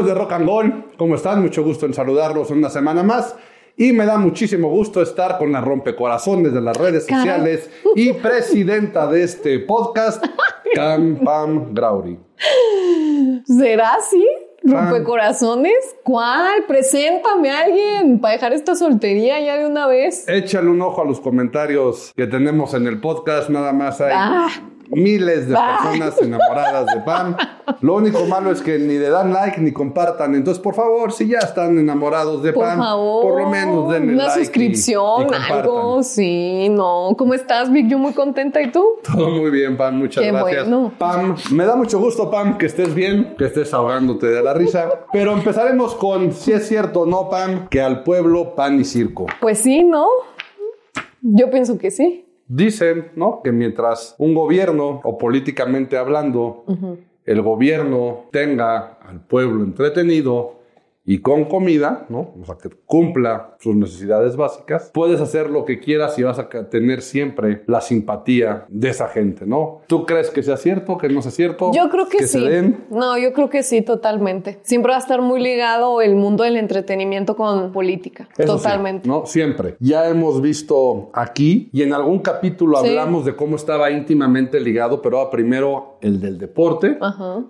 Amigos de Rock and Roll, ¿cómo están? Mucho gusto en saludarlos una semana más. Y me da muchísimo gusto estar con la rompecorazones de las redes sociales y presidenta de este podcast, Cam Pam Grauri. ¿Será así? ¿Rompecorazones? ¿Cuál? Preséntame a alguien para dejar esta soltería ya de una vez. Échale un ojo a los comentarios que tenemos en el podcast, nada más hay. Ah miles de personas enamoradas de Pam. Lo único malo es que ni le dan like ni compartan. Entonces, por favor, si ya están enamorados de Pam, por lo menos denle una suscripción, algo. Sí, no. ¿Cómo estás, Vic? Yo muy contenta. ¿Y tú? Todo muy bien, Pam. Muchas gracias. Pam, me da mucho gusto, Pam, que estés bien, que estés ahogándote de la risa. Pero empezaremos con si es cierto o no, Pam, que al pueblo pan y circo. Pues sí, ¿no? Yo pienso que sí. Dicen, ¿no? Que mientras un gobierno, o políticamente hablando, el gobierno tenga al pueblo entretenido, y con comida, ¿no? O sea, que cumpla sus necesidades básicas, puedes hacer lo que quieras y vas a tener siempre la simpatía de esa gente, ¿no? ¿Tú crees que sea cierto, que no sea cierto? Yo creo que, sí. No, yo creo que sí, totalmente. Siempre va a estar muy ligado el mundo del entretenimiento con política. totalmente. ¿no? Siempre. Ya hemos visto aquí y en algún capítulo hablamos de cómo estaba íntimamente ligado, pero primero el del deporte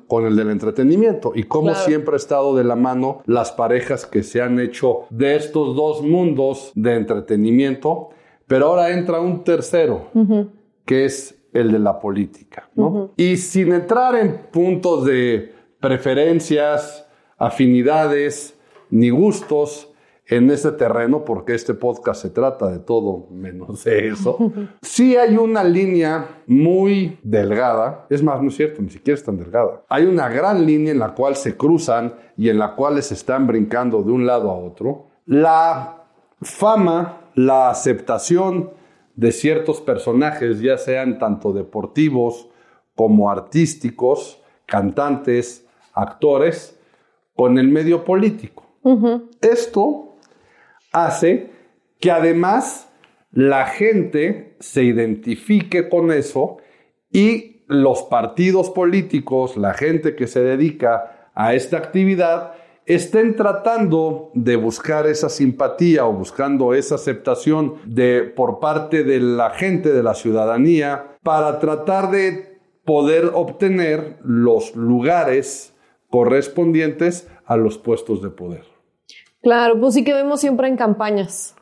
con el del entretenimiento. Y cómo siempre ha estado de la mano las parejas que se han hecho de estos dos mundos de entretenimiento, pero ahora entra un tercero, que es el de la política. Y sin entrar en puntos de preferencias, afinidades, ni gustos, en ese terreno, porque este podcast se trata de todo menos de eso, sí hay una línea muy delgada, es más, no es cierto, ni siquiera es tan delgada. Hay una gran línea en la cual se cruzan y en la cual se están brincando de un lado a otro. La fama, la aceptación de ciertos personajes, ya sean tanto deportivos como artísticos, cantantes, actores, con el medio político. Esto hace que además la gente se identifique con eso y los partidos políticos, la gente que se dedica a esta actividad, estén tratando de buscar esa simpatía o buscando esa aceptación de por parte de la gente de la ciudadanía para tratar de poder obtener los lugares correspondientes a los puestos de poder. Claro, pues sí que vemos siempre en campañas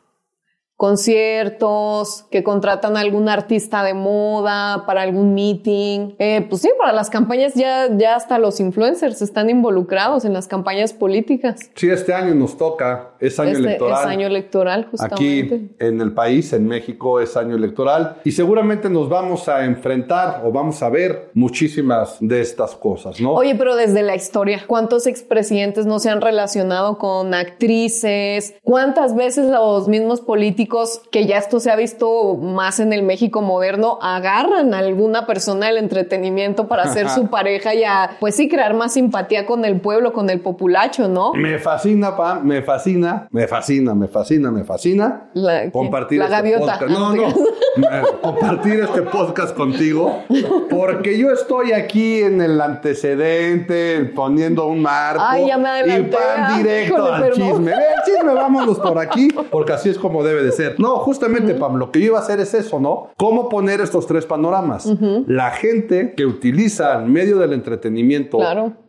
conciertos, que contratan a algún artista de moda para algún meeting. Eh, pues sí, para las campañas ya, ya hasta los influencers están involucrados en las campañas políticas. Sí, este año nos toca, es año este electoral. Es año electoral, justamente. Aquí en el país, en México, es año electoral y seguramente nos vamos a enfrentar o vamos a ver muchísimas de estas cosas, ¿no? Oye, pero desde la historia, ¿cuántos expresidentes no se han relacionado con actrices? ¿Cuántas veces los mismos políticos que ya esto se ha visto más en el México moderno, agarran a alguna persona del entretenimiento para ser su pareja y a, pues sí, crear más simpatía con el pueblo, con el populacho, ¿no? Me fascina, Pam, me fascina, me fascina, me fascina, me fascina. compartir la este gaviota. Podcast. No, no, compartir este podcast contigo, porque yo estoy aquí en el antecedente, poniendo un marco. Ay, ya me y pan directo al chisme. El chisme, vámonos por aquí, porque así es como debe de ser. No, justamente, Pam, lo que yo iba a hacer es eso, ¿no? ¿Cómo poner estos tres panoramas? La gente que utiliza el medio del entretenimiento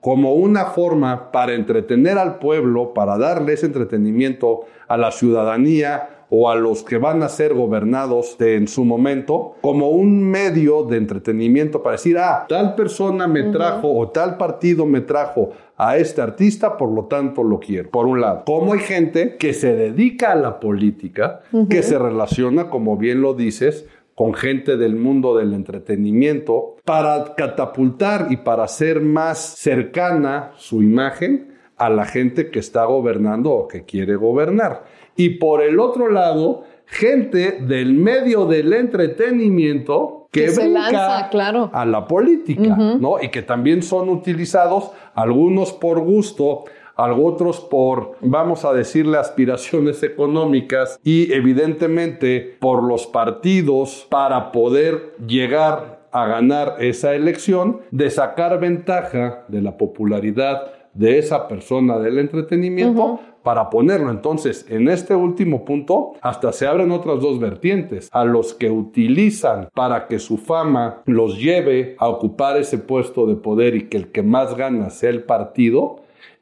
como una forma para entretener al pueblo, para darle ese entretenimiento a la ciudadanía, o a los que van a ser gobernados en su momento como un medio de entretenimiento para decir, ah, tal persona me trajo o tal partido me trajo a este artista, por lo tanto lo quiero. Por un lado, como hay gente que se dedica a la política, que se relaciona, como bien lo dices, con gente del mundo del entretenimiento para catapultar y para hacer más cercana su imagen a la gente que está gobernando o que quiere gobernar. Y por el otro lado, gente del medio del entretenimiento que, brinca claro. a la política, ¿no? Y que también son utilizados algunos por gusto, otros por, vamos a decirle, aspiraciones económicas y evidentemente por los partidos para poder llegar a ganar esa elección, de sacar ventaja de la popularidad de esa persona del entretenimiento para ponerlo. Entonces, en este último punto, hasta se abren otras dos vertientes. A los que utilizan para que su fama los lleve a ocupar ese puesto de poder y que el que más gana sea el partido.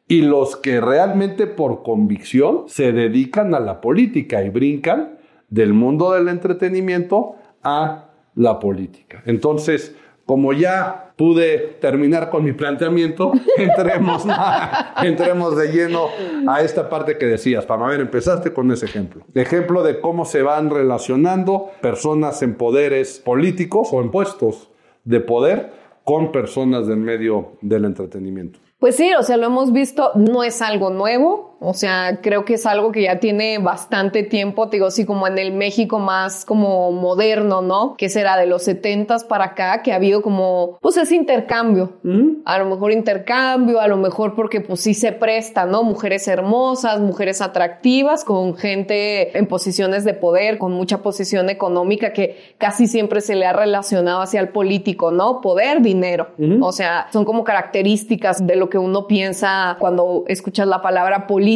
Y los que realmente por convicción se dedican a la política y brincan del mundo del entretenimiento a la política. Entonces, como ya pude terminar con mi planteamiento, entremos, entremos de lleno a esta parte que decías. Para ver, empezaste con ese ejemplo. Ejemplo de cómo se van relacionando personas en poderes políticos o en puestos de poder con personas del medio del entretenimiento. Pues sí, o sea, lo hemos visto, no es algo nuevo, o sea, creo que es algo que ya tiene bastante tiempo, te digo, sí, como en el México más como moderno, ¿no? Que será de los setentas para acá, que ha habido como, pues ese intercambio. A lo mejor intercambio, a lo mejor porque pues sí se presta, ¿no? Mujeres hermosas, mujeres atractivas, con gente en posiciones de poder, con mucha posición económica que casi siempre se le ha relacionado hacia el político, ¿no? Poder, dinero. O sea, son como características de lo que uno piensa cuando escuchas la palabra político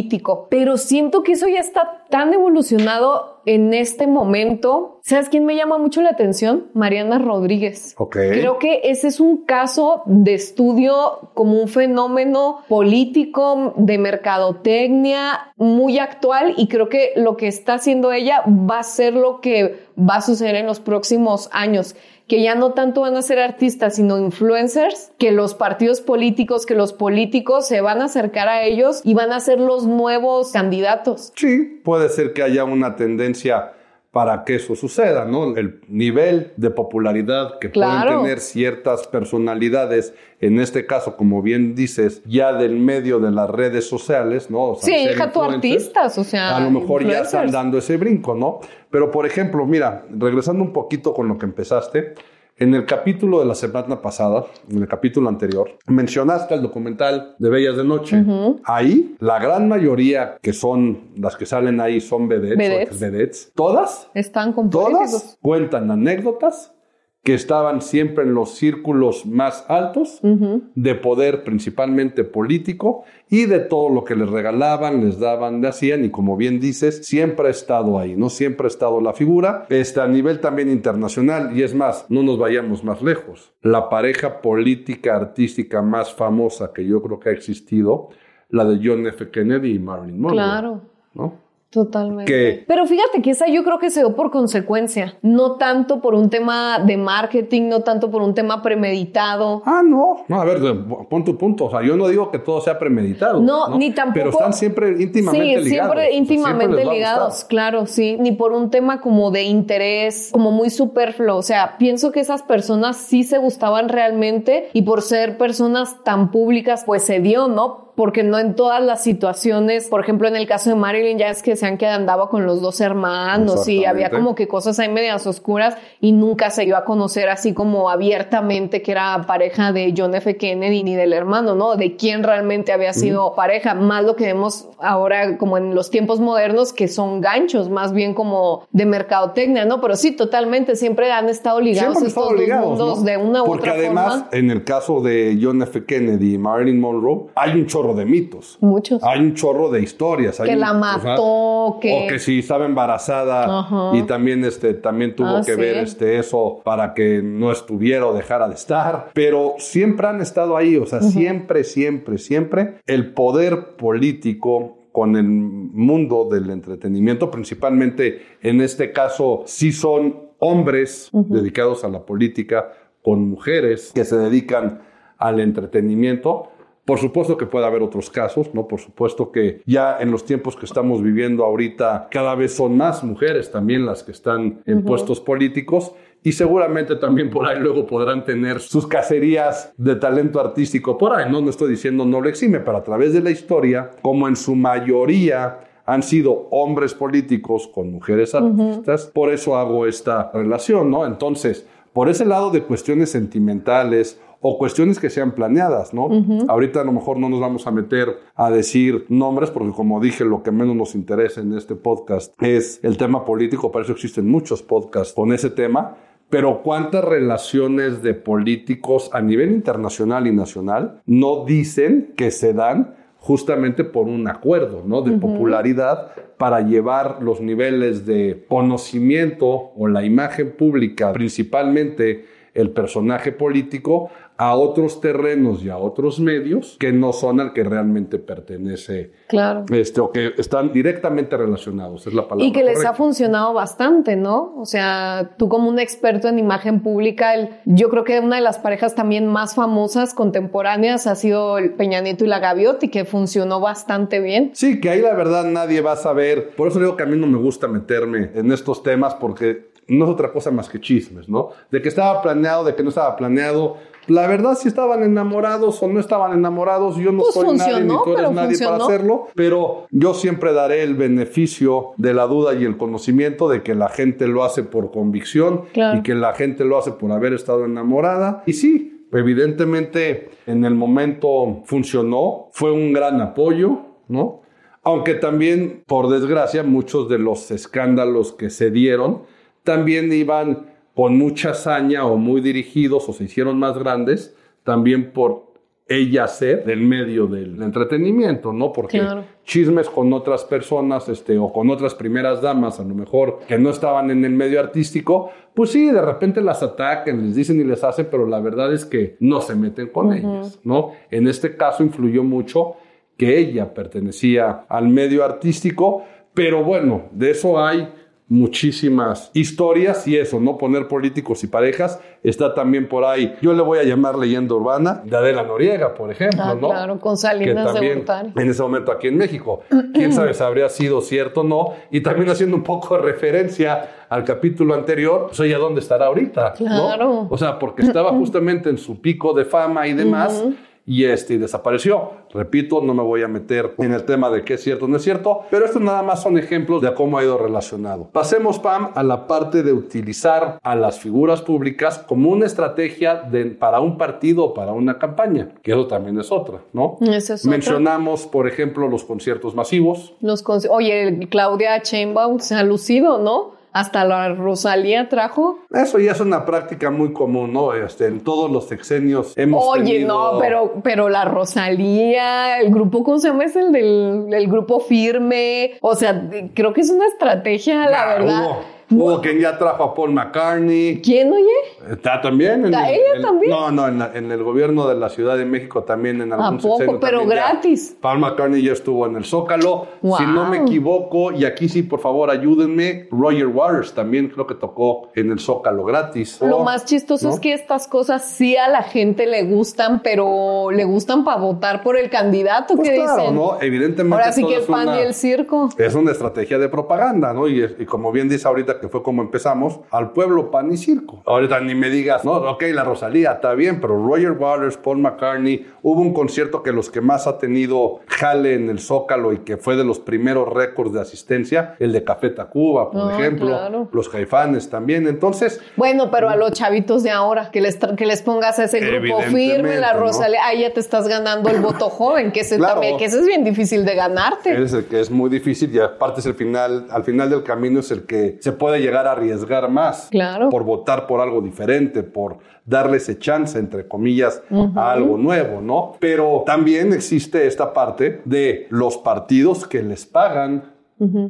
pero siento que eso ya está tan evolucionado en este momento. ¿Sabes quién me llama mucho la atención? Mariana Rodríguez. Creo que ese es un caso de estudio como un fenómeno político de mercadotecnia muy actual y creo que lo que está haciendo ella va a ser lo que va a suceder en los próximos años que ya no tanto van a ser artistas, sino influencers, que los partidos políticos, que los políticos se van a acercar a ellos y van a ser los nuevos candidatos. Sí, puede ser que haya una tendencia para que eso suceda, ¿no? El nivel de popularidad que pueden tener ciertas personalidades, en este caso, como bien dices, ya del medio de las redes sociales, ¿no? O sea, sí, hija, tú artistas, o sea. A lo mejor ya están dando ese brinco, ¿no? Pero, por ejemplo, mira, regresando un poquito con lo que empezaste, en el capítulo de la semana pasada, en el capítulo anterior, mencionaste el documental de Bellas de Noche. Ahí, la gran mayoría que son las que salen ahí son vedettes, vedettes. Todas están con Todas cuentan anécdotas que estaban siempre en los círculos más altos de poder principalmente político y de todo lo que les regalaban, les daban, le hacían y como bien dices, siempre ha estado ahí, ¿no? Siempre ha estado la figura, este, a nivel también internacional y es más, no nos vayamos más lejos. La pareja política artística más famosa que yo creo que ha existido, la de John F. Kennedy y Marilyn Monroe. Claro. ¿no? Totalmente. Pero fíjate que esa yo creo que se dio por consecuencia, no tanto por un tema de marketing, no tanto por un tema premeditado. Ah, no. No, a ver, pon tu punto. O sea, yo no digo que todo sea premeditado. No, ni tampoco. Pero están siempre íntimamente ligados. Sí, siempre íntimamente ligados, claro, sí. Ni por un tema como de interés, como muy superfluo. O sea, pienso que esas personas sí se gustaban realmente y por ser personas tan públicas, pues se dio, ¿no? Porque no en todas las situaciones, por ejemplo, en el caso de Marilyn, ya es que sean que andaba con los dos hermanos y había como que cosas ahí medias oscuras y nunca se dio a conocer así como abiertamente que era pareja de John F. Kennedy ni del hermano, ¿no? De quién realmente había sido pareja, más lo que vemos ahora como en los tiempos modernos que son ganchos, más bien como de mercadotecnia, ¿no? Pero sí, totalmente, siempre han estado ligados estos dos mundos de una u Porque además, en el caso de John F. Kennedy y Marilyn Monroe, hay un chorro de mitos. Muchos. Hay un chorro de historias. que la mató, que... O que si estaba embarazada y también, este, también tuvo ah, que ver este, eso para que no estuviera o dejara de estar. Pero siempre han estado ahí, o sea, siempre, siempre, siempre el poder político con el mundo del entretenimiento, principalmente en este caso, si son hombres dedicados a la política, con mujeres que se dedican al entretenimiento, por supuesto que puede haber otros casos, ¿no? Por supuesto que ya en los tiempos que estamos viviendo ahorita, cada vez son más mujeres también las que están en puestos políticos y seguramente también por ahí luego podrán tener sus cacerías de talento artístico por ahí, ¿no? No estoy diciendo no lo exime, pero a través de la historia, como en su mayoría han sido hombres políticos con mujeres artistas, por eso hago esta relación, ¿no? Entonces, por ese lado de cuestiones sentimentales o cuestiones que sean planeadas, ¿no? Ahorita a lo mejor no nos vamos a meter a decir nombres porque como dije, lo que menos nos interesa en este podcast es el tema político, para eso existen muchos podcasts con ese tema, pero cuántas relaciones de políticos a nivel internacional y nacional no dicen que se dan justamente por un acuerdo ¿no? de popularidad para llevar los niveles de conocimiento o la imagen pública, principalmente el personaje político, a otros terrenos y a otros medios que no son al que realmente pertenece. Claro. Este, o que están directamente relacionados, es la palabra. Y que les ha funcionado bastante, ¿no? O sea, tú como un experto en imagen pública, el, yo creo que una de las parejas también más famosas contemporáneas ha sido el Peña Nieto y la Gavioti, que funcionó bastante bien. Sí, que ahí la verdad nadie va a saber. Por eso digo que a mí no me gusta meterme en estos temas porque no es otra cosa más que chismes, ¿no? De que estaba planeado, de que no estaba planeado la verdad, si estaban enamorados o no estaban enamorados, yo no pues soy nadie ni tú eres nadie para hacerlo, pero yo siempre daré el beneficio de la duda y el conocimiento de que la gente lo hace por convicción y que la gente lo hace por haber estado enamorada. Y sí, evidentemente en el momento funcionó, fue un gran apoyo, ¿no? Aunque también, por desgracia, muchos de los escándalos que se dieron también iban con mucha hazaña o muy dirigidos o se hicieron más grandes, también por ella ser del medio del entretenimiento, ¿no? Porque chismes con otras personas, este, o con otras primeras damas, a lo mejor, que no estaban en el medio artístico, pues sí, de repente las atacan, les dicen y les hacen, pero la verdad es que no se meten con ellas, ¿no? En este caso influyó mucho que ella pertenecía al medio artístico, pero bueno, de eso hay muchísimas historias y eso, no poner políticos y parejas, está también por ahí. Yo le voy a llamar leyenda urbana de Adela Noriega, por ejemplo, ah, ¿no? Claro, con Salinas de En ese momento aquí en México. Quién sabe si habría sido cierto o no. Y también haciendo un poco de referencia al capítulo anterior, pues ella dónde estará ahorita. Claro. O sea, porque estaba justamente en su pico de fama y demás y este desapareció. Repito, no me voy a meter en el tema de qué es cierto o no es cierto, pero estos nada más son ejemplos de cómo ha ido relacionado. Pasemos, Pam, a la parte de utilizar a las figuras públicas como una estrategia de, para un partido o para una campaña, que eso también es otra, ¿no? Mencionamos, por ejemplo, los conciertos masivos. Los Oye, Claudia Chainbaum se ha lucido, ¿no? Hasta la Rosalía trajo. Eso ya es una práctica muy común, ¿no? Este, en todos los sexenios hemos Oye, no, pero, pero la Rosalía, el grupo, ¿cómo se llama? Es el del grupo firme. O sea, creo que es una estrategia, la verdad. Hubo quien ya trajo a Paul McCartney. ¿Quién, oye? Está también. En ella también? No, no, en, el gobierno de la Ciudad de México también en algún ¿A poco? Pero gratis. Paul McCartney ya estuvo en el Zócalo. Si no me equivoco, y aquí sí, por favor, ayúdenme, Roger Waters también creo que tocó en el Zócalo gratis. Lo más chistoso es que estas cosas sí a la gente le gustan, pero le gustan para votar por el candidato pues que claro, ¿no? Evidentemente. Ahora sí que el pan y el circo. Es una estrategia de propaganda, ¿no? Y, y como bien dice ahorita que fue como empezamos, al pueblo pan y circo. Ahorita ni me digas, no, ok, la Rosalía está bien, pero Roger Waters, Paul McCartney, hubo un concierto que los que más ha tenido jale en el Zócalo y que fue de los primeros récords de asistencia, el de Café Tacuba, por ah, ejemplo, los Jaifanes también. Entonces. Bueno, pero a los chavitos de ahora, que les, que les pongas a ese grupo firme, la Rosalía, ahí ya te estás ganando el voto joven, que ese, también, que ese es bien difícil de ganarte. Es el que es muy difícil y aparte es el final, al final del camino es el que se puede llegar a arriesgar más claro. por votar por algo diferente, por darle ese chance, entre comillas, a algo nuevo, ¿no? Pero también existe esta parte de los partidos que les pagan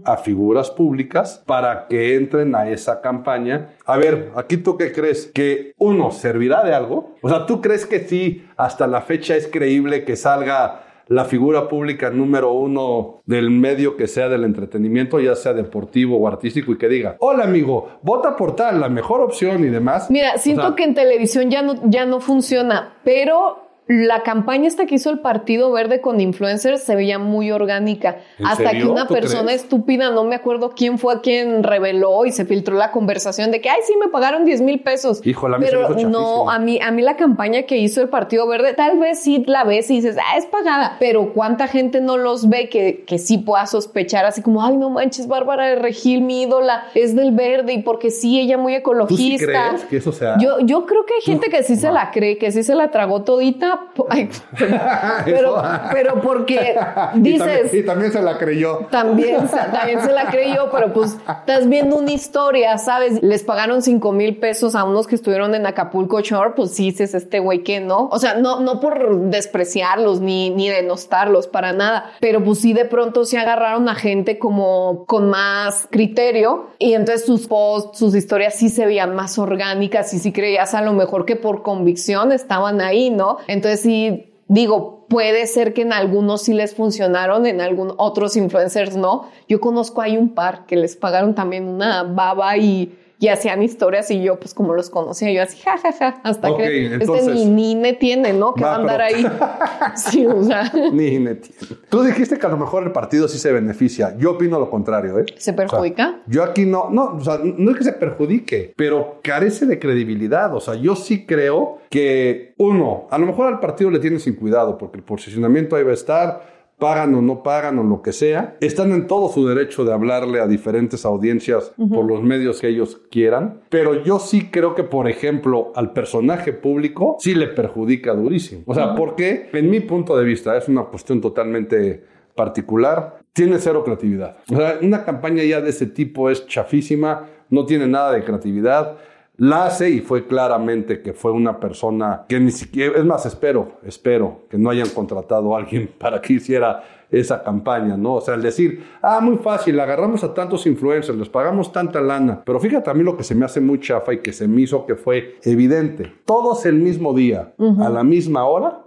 a figuras públicas para que entren a esa campaña. A ver, aquí tú qué crees? ¿Que uno servirá de algo? O sea, ¿tú crees que sí, hasta la fecha es creíble que salga la figura pública número uno del medio que sea del entretenimiento, ya sea deportivo o artístico, y que diga, hola amigo, vota por tal, la mejor opción y demás. Mira, siento que en televisión ya no, ya no funciona, pero la campaña esta que hizo el Partido Verde con influencers se veía muy orgánica. Hasta que una persona estúpida, no me acuerdo quién fue quien reveló y se filtró la conversación de que, ay, sí, me pagaron 10 mil pesos. Híjole, Pero no, a mí, a mí la campaña que hizo el Partido Verde, tal vez sí la ves y dices, ah, es pagada. Pero cuánta gente no los ve que, que sí pueda sospechar así como, ay, no manches, Bárbara de Regil, mi ídola, es del verde y porque sí, ella muy ecologista. ¿Tú sí crees que eso sea? Yo, yo creo que hay gente que sí se la cree, que sí se la tragó todita pero, pero porque dices. Y también, se la creyó. También, también se la creyó, pero pues estás viendo una historia, ¿sabes? Les pagaron 5 mil pesos a unos que estuvieron en Acapulco Shore, pues sí dices, este güey que no. O sea, no, no por despreciarlos ni, ni denostarlos para nada, pero pues sí de pronto se agarraron a gente como con más criterio y entonces sus posts, sus historias sí se veían más orgánicas y sí creías a lo mejor que por convicción estaban ahí, ¿no? Entonces sí, digo, puede ser que en algunos sí les funcionaron, en algunos otros influencers no. Yo conozco hay un par que les pagaron también una baba y y hacían historias y yo pues como los conocía yo así jajaja hasta que este ni Nine tiene no que va a andar ahí. Sí o sea. Nine tiene. Tú dijiste que a lo mejor el partido sí se beneficia. Yo opino lo contrario ¿eh? se perjudica yo aquí no no o sea no es que se perjudique pero carece de credibilidad. O sea yo sí creo que uno a lo mejor al partido le tiene sin cuidado porque el posicionamiento ahí va a estar pagan o no pagan o lo que sea, están en todo su derecho de hablarle a diferentes audiencias por los medios que ellos quieran, pero yo sí creo que, por ejemplo, al personaje público sí le perjudica durísimo. O sea, porque en mi punto de vista es una cuestión totalmente particular, tiene cero creatividad. O sea, una campaña ya de ese tipo es chafísima, no tiene nada de creatividad la hace y fue claramente que fue una persona que ni siquiera, es más, espero, espero que no hayan contratado a alguien para que hiciera esa campaña, ¿no? O sea, el decir, ah, muy fácil, agarramos a tantos influencers, les pagamos tanta lana, pero fíjate a mí lo que se me hace muy chafa y que se me hizo que fue evidente. Todos el mismo día, a la misma hora,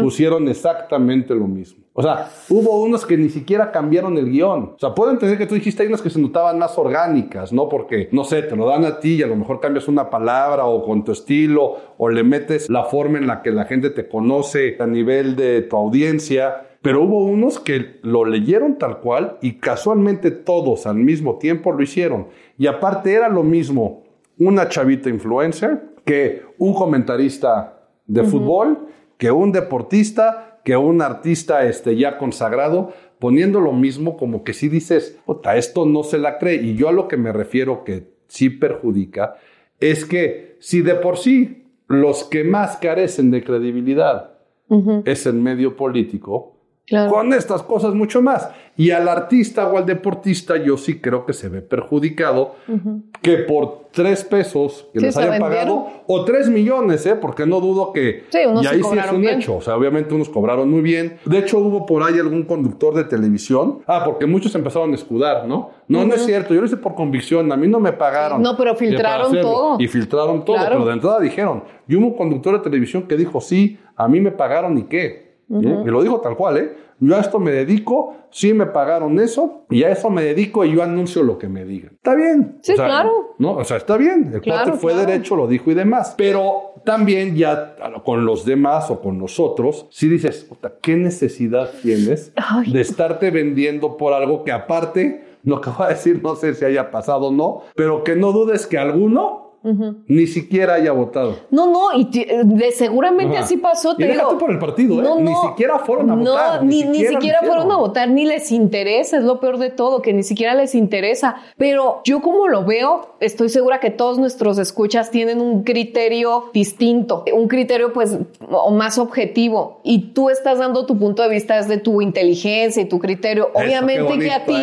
pusieron exactamente lo mismo. O sea, hubo unos que ni siquiera cambiaron el guion. O sea, puedo entender que tú dijiste hay unas que se notaban más orgánicas, ¿no? Porque, no sé, te lo dan a ti y a lo mejor cambias una palabra o con tu estilo o le metes la forma en la que la gente te conoce a nivel de tu audiencia. Pero hubo unos que lo leyeron tal cual y casualmente todos al mismo tiempo lo hicieron. Y aparte era lo mismo una chavita influencer que un comentarista de fútbol, que un deportista que un artista este, ya consagrado poniendo lo mismo como que si dices, puta, esto no se la cree. Y yo a lo que me refiero que sí perjudica es que si de por sí los que más carecen de credibilidad es el medio político, con estas cosas mucho más. Y al artista o al deportista yo sí creo que se ve perjudicado que por tres pesos que les hayan pagado o tres millones, ¿eh? porque no dudo que sí, y ahí sí es un hecho. O sea, obviamente unos cobraron muy bien. De hecho, hubo por ahí algún conductor de televisión. Ah, porque muchos empezaron a escudar, ¿no? No, no es cierto. Yo lo hice por convicción. A mí no me pagaron. No, pero filtraron todo. Y filtraron todo. Pero de entrada dijeron. Y hubo un conductor de televisión que dijo, sí, a mí me pagaron y qué. Y lo dijo tal cual, ¿eh? Yo a esto me dedico, sí me pagaron eso, y a eso me dedico y yo anuncio lo que me digan. Está bien. Sí, claro. No, o sea, está bien. El claro, fue derecho, lo dijo y demás. Pero también ya con los demás o con nosotros, si dices, ¿qué necesidad tienes de estarte vendiendo por algo que aparte, lo que voy a decir, no sé si haya pasado o no, pero que no dudes que alguno ni siquiera haya votado. No, no, y de, seguramente así pasó. Te y digo, por el partido, ¿eh? ni siquiera fueron a votar. Ni, ni siquiera, fueron a votar, ni les interesa, es lo peor de todo, que ni siquiera les interesa. Pero yo como lo veo, estoy segura que todos nuestros escuchas tienen un criterio distinto, un criterio pues más objetivo. Y tú estás dando tu punto de vista desde tu inteligencia y tu criterio. Obviamente que a ti,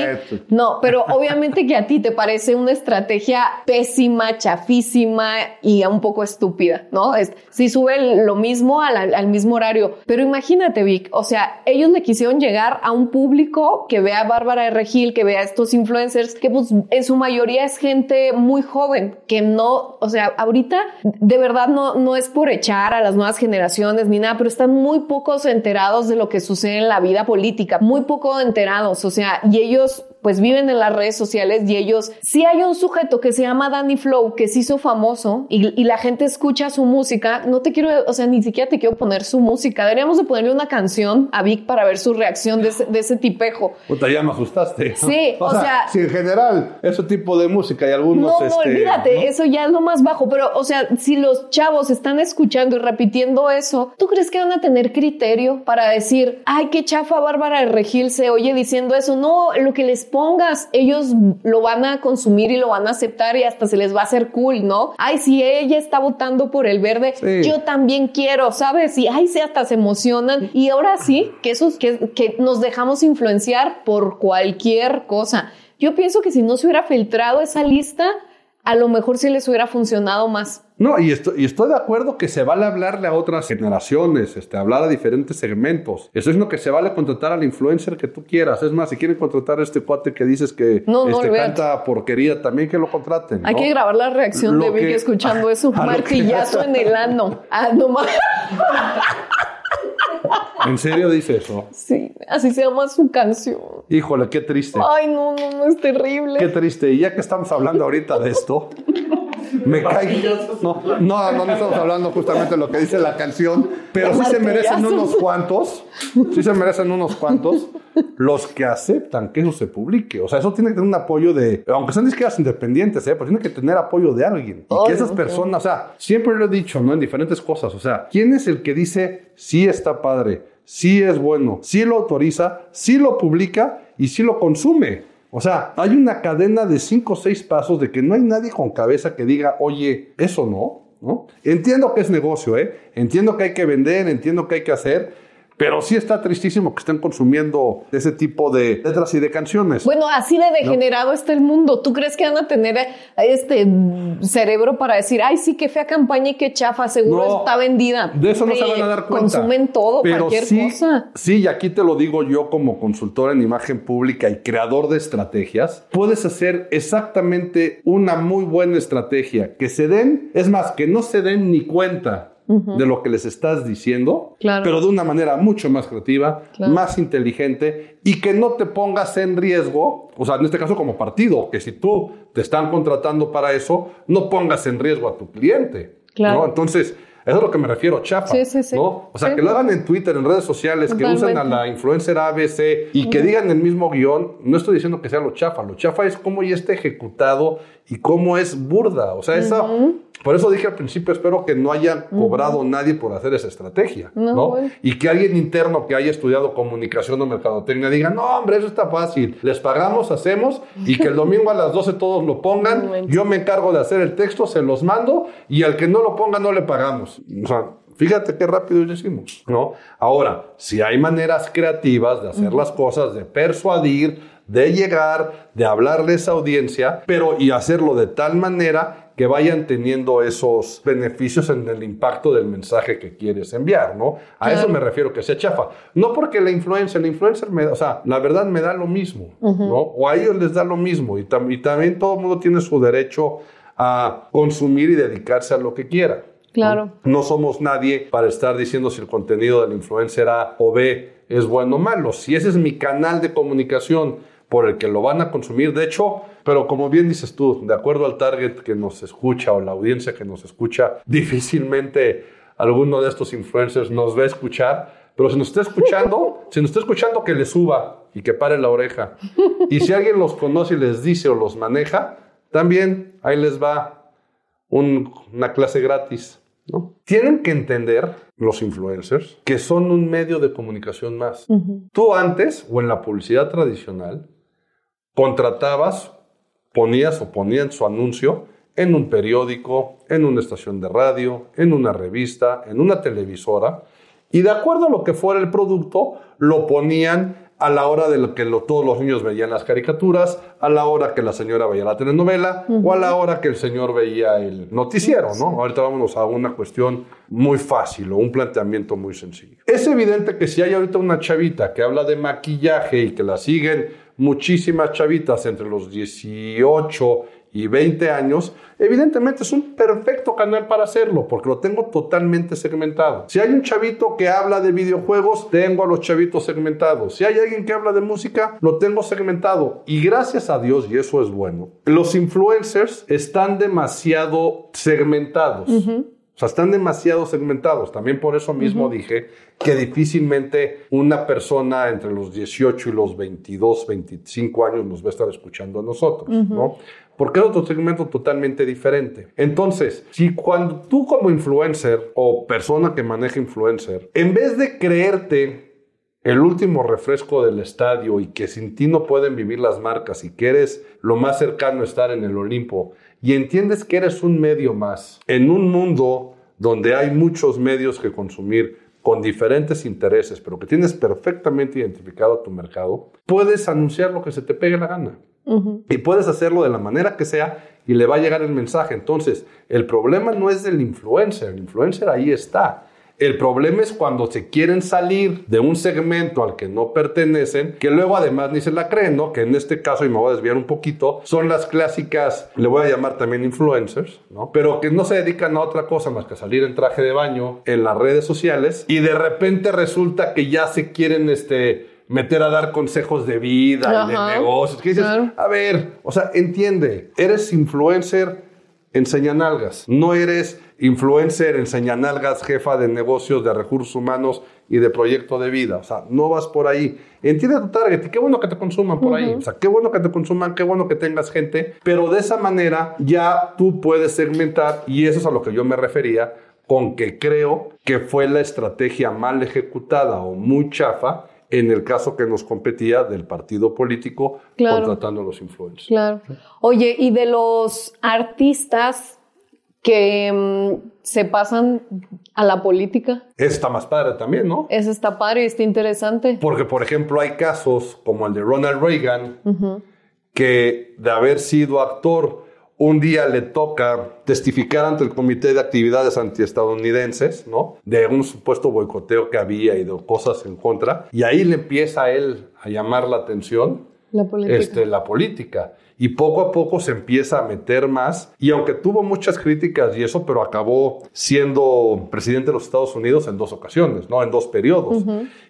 no, pero obviamente que a ti te parece una estrategia pésima, chafísima y un poco estúpida, ¿no? Es, si sube lo mismo al, mismo horario. Pero imagínate, Vic, o sea, ellos le quisieron llegar a un público que vea a Bárbara de Regil, que vea a estos influencers, que pues en su mayoría es gente muy joven, que no, o sea, ahorita de verdad no, no es por echar a las nuevas generaciones ni nada, pero están muy pocos enterados de lo que sucede en la vida política, muy poco enterados, o sea, y ellos pues viven en las redes sociales y ellos, si hay un sujeto que se llama Danny Flow, que se hizo famoso y, la gente escucha su música, no te quiero, o sea, ni siquiera te quiero poner su música, deberíamos de ponerle una canción a Vic para ver su reacción de ese, tipejo. Puta, ya me asustaste. Sí, o, sea, Si en general ese tipo de música y algunos... No, no, este, olvídate, eso ya es lo más bajo, pero, o sea, si los chavos están escuchando y repitiendo eso, ¿tú crees que van a tener criterio para decir, ay, qué chafa Bárbara de Regil se oye diciendo eso? No, lo que les ellos lo van a consumir y lo van a aceptar y hasta se les va a hacer cool, ¿no? Ay, si ella está votando por el verde, yo también quiero, ¿sabes? Y ay, sí, hasta se emocionan. Y ahora sí, que esos, que, que nos dejamos influenciar por cualquier cosa. Yo pienso que si no se hubiera filtrado esa lista, a lo mejor sí les hubiera funcionado más. No, y estoy, y estoy de acuerdo que se vale hablarle a otras generaciones, este, hablar a diferentes segmentos. Estoy diciendo que se vale contratar al influencer que tú quieras. Es más, si quieren contratar a este cuate que dices que este, canta porquería, también que lo contraten. Hay que grabar la reacción de Vicky escuchando eso. Martillazo en el ano. Ah, no más. ¿En serio dice eso? Sí, así se llama su canción. Híjole, qué triste. Ay, no, no, no, es terrible. Qué triste. Y ya que estamos hablando ahorita de esto, me cae. No, no, no, estamos hablando justamente de lo que dice la canción, pero sí se merecen unos cuantos, sí se merecen unos cuantos los que aceptan que eso se publique. O sea, eso tiene que tener un apoyo de, aunque sean izquierdas independientes, ¿eh? pues tiene que tener apoyo de alguien. Y que esas personas, o sea, siempre lo he dicho, ¿no? En diferentes cosas. O sea, ¿quién es el que dice, sí está padre, sí es bueno, sí lo autoriza, sí lo publica y sí lo consume? O sea, hay una cadena de cinco o seis pasos de que no hay nadie con cabeza que diga, oye, eso no, ¿no? Entiendo que es negocio, ¿eh? Entiendo que hay que vender, entiendo que hay que hacer, pero sí está tristísimo que estén consumiendo ese tipo de letras y de canciones. Bueno, así de degenerado está el mundo. ¿Tú crees que van a tener eh, este cerebro para decir, ay, sí, qué fea campaña y qué chafa, seguro está vendida? De eso no se van a dar cuenta. Consumen todo, cualquier cosa. Sí, y aquí te lo digo yo como consultor en imagen pública y creador de estrategias. Puedes hacer exactamente una muy buena estrategia. Que se den, es más, que no se den ni cuenta de lo que les estás diciendo, pero de una manera mucho más creativa, más inteligente y que no te pongas en riesgo, o sea, en este caso como partido, que si tú te están contratando para eso, no pongas en riesgo a tu cliente. Claro. Entonces, eso es a lo que me refiero, chafa. Sí, sí, sí. ¿no? O sea, que lo hagan en Twitter, en redes sociales, que usen a la influencer ABC y que digan el mismo guion. No estoy diciendo que sea lo chafa. Lo chafa es cómo ya está ejecutado y cómo es burda. O sea, esa, por eso dije al principio, espero que no haya cobrado nadie por hacer esa estrategia, ¿no? Y que alguien interno que haya estudiado comunicación o mercadotecnia diga, no, hombre, eso está fácil, les pagamos, hacemos, y que el domingo a las 12 todos lo pongan, yo me encargo de hacer el texto, se los mando, y al que no lo ponga no le pagamos. O sea, Fíjate qué rápido decimos, ¿no? Ahora, si hay maneras creativas de hacer las cosas, de persuadir, de llegar, de hablarles a audiencia, pero y hacerlo de tal manera que vayan teniendo esos beneficios en el impacto del mensaje que quieres enviar, ¿no? A eso me refiero que sea chafa. No porque la influencia, la influencer me o sea, la verdad me da lo mismo, ¿no? O a ellos les da lo mismo y, también todo el mundo tiene su derecho a consumir y dedicarse a lo que quiera. Claro. ¿no? somos nadie para estar diciendo si el contenido del influencer A o B es bueno o malo. Si ese es mi canal de comunicación por el que lo van a consumir, de hecho, pero como bien dices tú, de acuerdo al target que nos escucha o la audiencia que nos escucha, difícilmente alguno de estos influencers nos va a escuchar. Pero si nos está escuchando, si nos está escuchando, que le suba y que pare la oreja. Y si alguien los conoce y les dice o los maneja, también ahí les va una clase gratis. ¿no? Tienen que entender los influencers que son un medio de comunicación más. Tú antes o en la publicidad tradicional contratabas ponías o ponían su anuncio en un periódico, en una estación de radio, en una revista, en una televisora, y de acuerdo a lo que fuera el producto, lo ponían a la hora de lo que todos los niños veían las caricaturas, a la hora que la señora veía la telenovela o a la hora que el señor veía el noticiero, ¿no? Ahorita vámonos a una cuestión muy fácil o un planteamiento muy sencillo. Es evidente que si hay ahorita una chavita que habla de maquillaje y que la siguen muchísimas chavitas entre los 18 y 20 años, evidentemente es un perfecto canal para hacerlo, porque lo tengo totalmente segmentado. Si hay un chavito que habla de videojuegos, tengo a los chavitos segmentados. Si hay alguien que habla de música, lo tengo segmentado. Y gracias a Dios, y eso es bueno, los influencers están demasiado segmentados. O sea, están demasiado segmentados. También por eso mismo dije que difícilmente una persona entre los 18 y los 22, 25 años nos va a estar escuchando a nosotros, ¿no? Porque es otro segmento totalmente diferente. Entonces, si cuando tú como influencer o persona que maneja influencer, en vez de creerte el último refresco del estadio y que sin ti no pueden vivir las marcas y que eres lo más cercano a estar en el Olimpo y entiendes que eres un medio más en un mundo donde hay muchos medios que consumir con diferentes intereses, pero que tienes perfectamente identificado tu mercado, puedes anunciar lo que se te pegue la gana. Y puedes hacerlo de la manera que sea y le va a llegar el mensaje. Entonces, el problema no es del influencer, el influencer ahí está. El problema es cuando se quieren salir de un segmento al que no pertenecen, que luego además ni se la creen, ¿no? Que en este caso, y me voy a desviar un poquito, son las clásicas, le voy a llamar también influencers, ¿no? Pero que no se dedican a otra cosa más que salir en traje de baño en las redes sociales y de repente resulta que ya se quieren, este, meter a dar consejos de vida y de negocios. Que dices, a ver, o sea, entiende, eres influencer, enseña nalgas. No eres influencer, enseña nalgas, jefa de negocios, de recursos humanos y de proyecto de vida. O sea, no vas por ahí. Entiende tu target y qué bueno que te consuman por ahí. O sea, qué bueno que te consuman, qué bueno que tengas gente. Pero de esa manera ya tú puedes segmentar y eso es a lo que yo me refería con que creo que fue la estrategia mal ejecutada o muy chafa en el caso que nos competía del partido político contratando a los influencers. Claro. Oye, y de los artistas que mm, se pasan a la política. Eso está más padre también, ¿no? Eso está padre y está interesante. Porque, por ejemplo, hay casos como el de Ronald Reagan, que de haber sido actor un día le toca testificar ante el Comité de Actividades Antiestadounidenses, ¿no? De un supuesto boicoteo que había y de cosas en contra. Y ahí le empieza a él a llamar la atención. La política. Este, la política. Y poco a poco se empieza a meter más. Y aunque tuvo muchas críticas y eso, pero acabó siendo presidente de los Estados Unidos en dos ocasiones, ¿no? En dos periodos.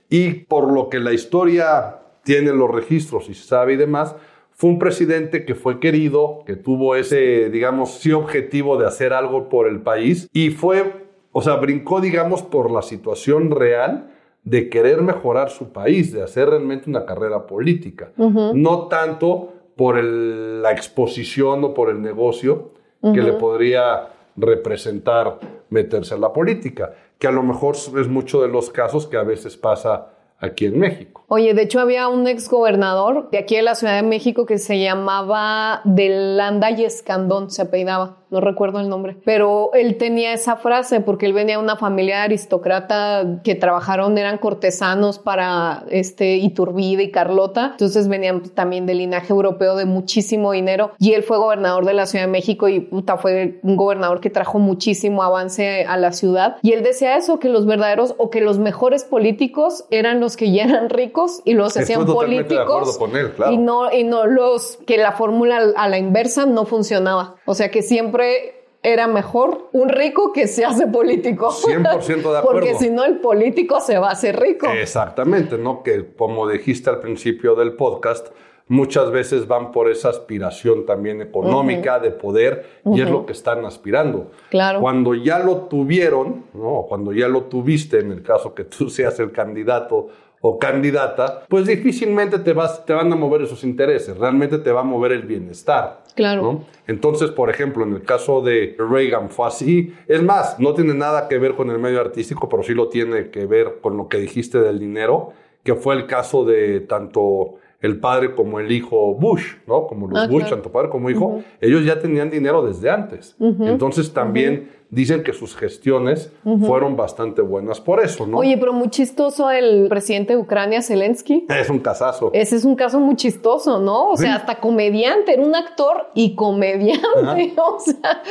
Y por lo que la historia tiene los registros y sabe y demás, fue un presidente que fue querido, que tuvo ese, digamos, sí objetivo de hacer algo por el país y fue, o sea, brincó, digamos, por la situación real de querer mejorar su país, de hacer realmente una carrera política, no tanto por la exposición o por el negocio que le podría representar meterse a la política, que a lo mejor es mucho de los casos que a veces pasa aquí en México. Oye, de hecho había un ex gobernador de aquí de la Ciudad de México que se llamaba Delanda y Escandón, se apellidaba no recuerdo el nombre, pero él tenía esa frase porque él venía de una familia aristócrata que trabajaron, eran cortesanos para este Iturbide y Carlota, entonces venían también del linaje europeo de muchísimo dinero. Y él fue gobernador de la Ciudad de México y puta, fue un gobernador que trajo muchísimo avance a la ciudad. Y él decía eso, que los verdaderos o que los mejores políticos eran los que ya eran ricos y los hacían políticos y no y no los que la fórmula a la inversa no funcionaba, o sea que siempre era mejor un rico que se hace político. 100% de acuerdo. Porque si no, el político se va a hacer rico. Exactamente, ¿no? Que como dijiste al principio del podcast, muchas veces van por esa aspiración también económica, de poder, y es lo que están aspirando. Claro. Cuando ya lo tuvieron, ¿no? Cuando ya lo tuviste, en el caso que tú seas el candidato o candidata, pues difícilmente te, vas, te van a mover esos intereses, realmente te va a mover el bienestar. Claro. Entonces, por ejemplo, en el caso de Reagan fue así. Es más, no tiene nada que ver con el medio artístico, pero sí lo tiene que ver con lo que dijiste del dinero, que fue el caso de tanto el padre como el hijo Bush, ¿no? Como los ah, Bush, tanto padre como hijo, ellos ya tenían dinero desde antes. Entonces también dicen que sus gestiones fueron bastante buenas por eso, ¿no? Oye, pero muy chistoso el presidente de Ucrania, Zelensky. Es un casazo. Ese es un caso muy chistoso, ¿no? O sea, hasta comediante, era un actor y comediante. O sea,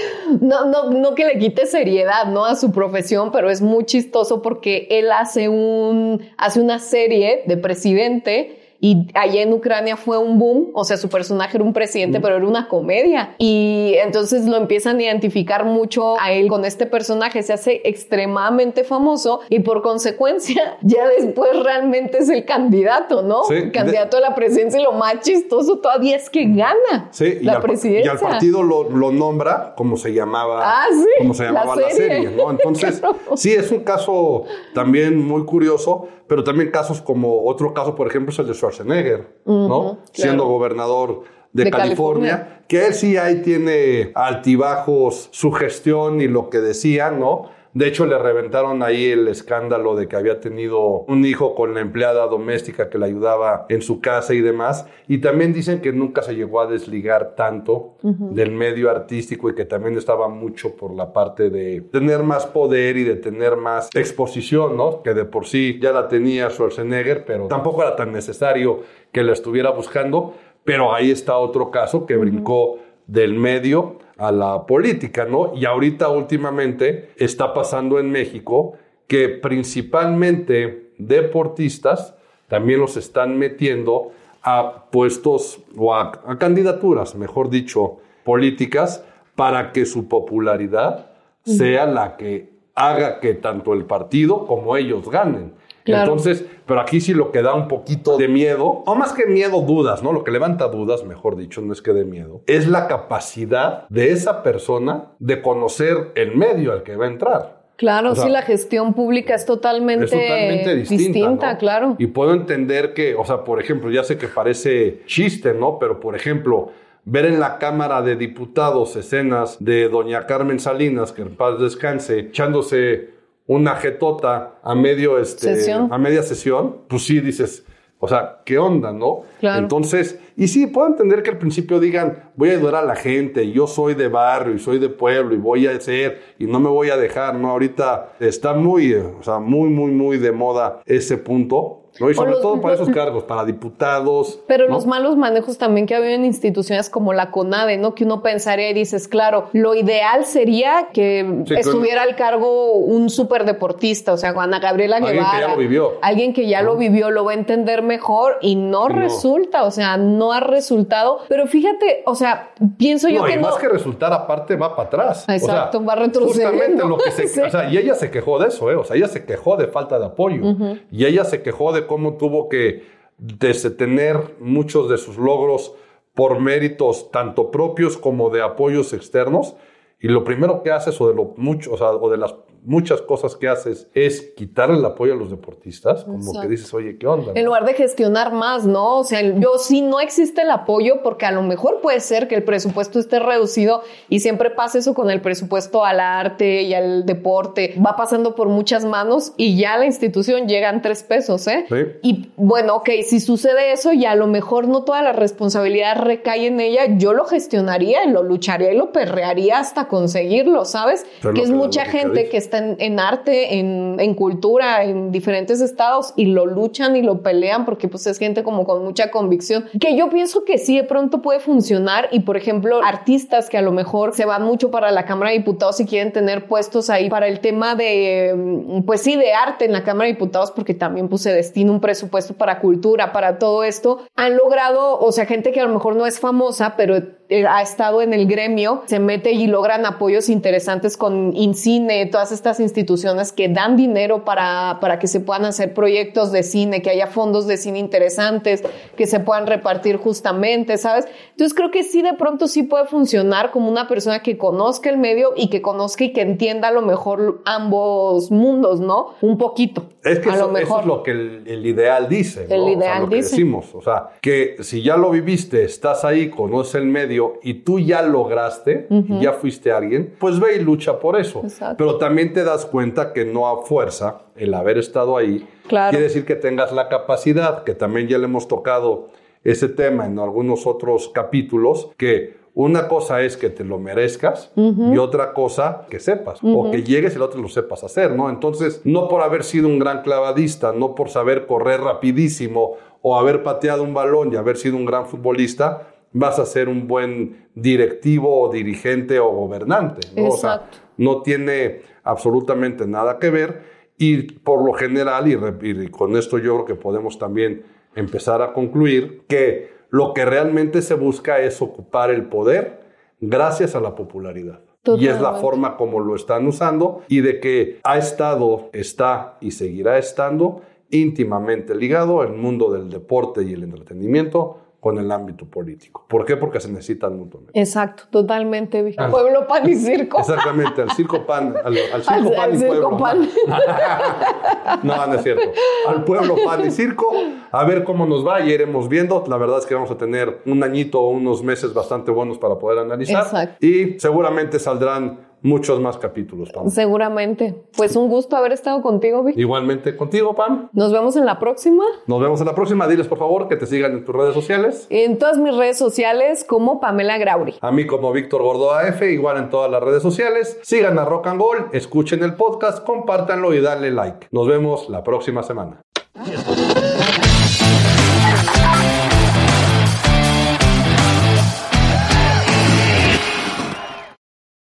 no, no, no que le quite seriedad, ¿no? A su profesión, pero es muy chistoso porque él hace un, hace una serie de presidente y allá en Ucrania fue un boom, o sea, su personaje era un presidente, pero era una comedia. Y entonces lo empiezan a identificar mucho a él con este personaje, se hace extremadamente famoso y por consecuencia ya después realmente es el candidato, ¿no? Sí, candidato a la presidencia y lo más chistoso todavía es que gana sí, la presidencia. Y al partido lo, nombra como se llamaba, ah, sí, como se llamaba la serie, ¿no? Entonces, sí, es un caso también muy curioso pero también casos como otro caso, por ejemplo, es el de Schwarzenegger, ¿no? Siendo gobernador de, California, que él sí ahí tiene altibajos su gestión y lo que decía, ¿no? De hecho, le reventaron ahí el escándalo de que había tenido un hijo con la empleada doméstica que le ayudaba en su casa y demás. Y también dicen que nunca se llegó a desligar tanto del medio artístico y que también estaba mucho por la parte de tener más poder y de tener más exposición, ¿no? Que de por sí ya la tenía Schwarzenegger, pero tampoco era tan necesario que la estuviera buscando. Pero ahí está otro caso que brincó del medio a la política, ¿no? Y ahorita últimamente está pasando en México que principalmente deportistas también los están metiendo a puestos o a, candidaturas, mejor dicho, políticas para que su popularidad sea la que haga que tanto el partido como ellos ganen. Entonces, pero aquí sí lo que da un poquito de miedo, o más que miedo, dudas, ¿no? Lo que levanta dudas, mejor dicho, no es que de miedo, es la capacidad de esa persona de conocer el medio al que va a entrar. Claro, sí, la gestión pública es totalmente, distinta, claro. Y puedo entender que, o sea, por ejemplo, ya sé que parece chiste, ¿no? Pero, por ejemplo, ver en la Cámara de Diputados escenas de doña Carmen Salinas, que en paz descanse, echándose una jetota a medio este a media sesión, pues sí dices, o sea, ¿qué onda, no? Entonces, y sí, puedo entender que al principio digan, voy a ayudar a la gente, yo soy de barrio y soy de pueblo y voy a hacer y no me voy a dejar, ¿no? Ahorita está muy, o sea, muy, muy, muy de moda ese punto. ¿No? Y sobre todo para esos cargos, para diputados. Pero los malos manejos también que ha habido en instituciones como la CONADE, ¿no? Que uno pensaría y dices, claro, lo ideal sería que estuviera al cargo un superdeportista, o sea, Juana Gabriela Guevara. Alguien que ya lo vivió. Alguien que ya lo vivió, lo va a entender mejor y no, resulta, o sea, no ha resultado. Pero fíjate, o sea, pienso yo que y más que resultar, aparte va para atrás. Exacto, va a retroceder. Justamente lo que se... O sea, y ella se quejó de eso, ¿eh? O sea, ella se quejó de falta de apoyo. Y ella se quejó de cómo tuvo que detener muchos de sus logros por méritos tanto propios como de apoyos externos. Y lo primero que hace, o de lo mucho, o, o de las muchas cosas que haces es quitar el apoyo a los deportistas, como que dices, oye, ¿qué onda? En lugar de gestionar más, ¿no? O sea, yo sí no existe el apoyo porque a lo mejor puede ser que el presupuesto esté reducido y siempre pasa eso con el presupuesto al arte y al deporte. Va pasando por muchas manos y ya la institución llegan tres pesos, ¿eh? Sí. Y bueno, ok, si sucede eso y a lo mejor no toda la responsabilidad recae en ella, yo lo gestionaría y lo lucharía y lo perrearía hasta conseguirlo, ¿sabes? que es mucha gente que está en, arte, en, cultura, en diferentes estados y lo luchan y lo pelean porque pues es gente como con mucha convicción, que yo pienso que sí de pronto puede funcionar. Y por ejemplo artistas que a lo mejor se van mucho para la Cámara de Diputados y quieren tener puestos ahí para el tema de, mm, pues sí, de arte en la Cámara de Diputados porque también pues se destina un presupuesto para cultura, para todo esto, han logrado, o sea, gente que a lo mejor no es famosa, pero eh, ha estado en el gremio, se mete y logran apoyos interesantes con Incine, todas estas instituciones que dan dinero para, para que se puedan hacer proyectos de cine, que haya fondos de cine interesantes, que se puedan repartir justamente, ¿sabes? Entonces creo que sí, de pronto sí puede funcionar como una persona que conozca el medio y que conozca y que entienda a lo mejor ambos mundos, ¿no? Un poquito. Es que eso, es lo que el, ideal dice. El ideal dice. decimos, o sea, que si ya lo viviste, estás ahí, conoces el medio, y tú ya lograste, y ya fuiste alguien, pues ve y lucha por eso. Pero también te das cuenta que no a fuerza el haber estado ahí quiere decir que tengas la capacidad, que también ya le hemos tocado ese tema en algunos otros capítulos, que una cosa es que te lo merezcas y otra cosa que sepas o que llegues y el otro lo sepas hacer, ¿no? Entonces, no por haber sido un gran clavadista, no por saber correr rapidísimo o haber pateado un balón y haber sido un gran futbolista, vas a ser un buen directivo o dirigente o gobernante. ¿no? O sea, no tiene absolutamente nada que ver y por lo general, y, con esto yo creo que podemos también empezar a concluir, que lo que realmente se busca es ocupar el poder gracias a la popularidad. Y es la forma como lo están usando y de que ha estado, está y seguirá estando íntimamente ligado el mundo del deporte y el entretenimiento con el ámbito político. ¿Por qué? Porque se necesitan mutuamente. Exacto, totalmente. Pueblo, pan y circo. Exactamente, al circo pan, al, circo pan y pueblo. Pan. no, no es cierto. Al pueblo pan y circo, a ver cómo nos va y iremos viendo. La verdad es que vamos a tener un añito o unos meses bastante buenos para poder analizar. Exacto. Y seguramente saldrán muchos más capítulos, Pam. Seguramente. Pues un gusto haber estado contigo, Vic. Igualmente contigo, Pam. Nos vemos en la próxima. Nos vemos en la próxima. Diles, por favor, que te sigan en tus redes sociales. En todas mis redes sociales como Pamela Grauri. A mí como Víctor Gordo AF, igual en todas las redes sociales. Sigan a Rock and Roll, escuchen el podcast, compártanlo y dale like. Nos vemos la próxima semana.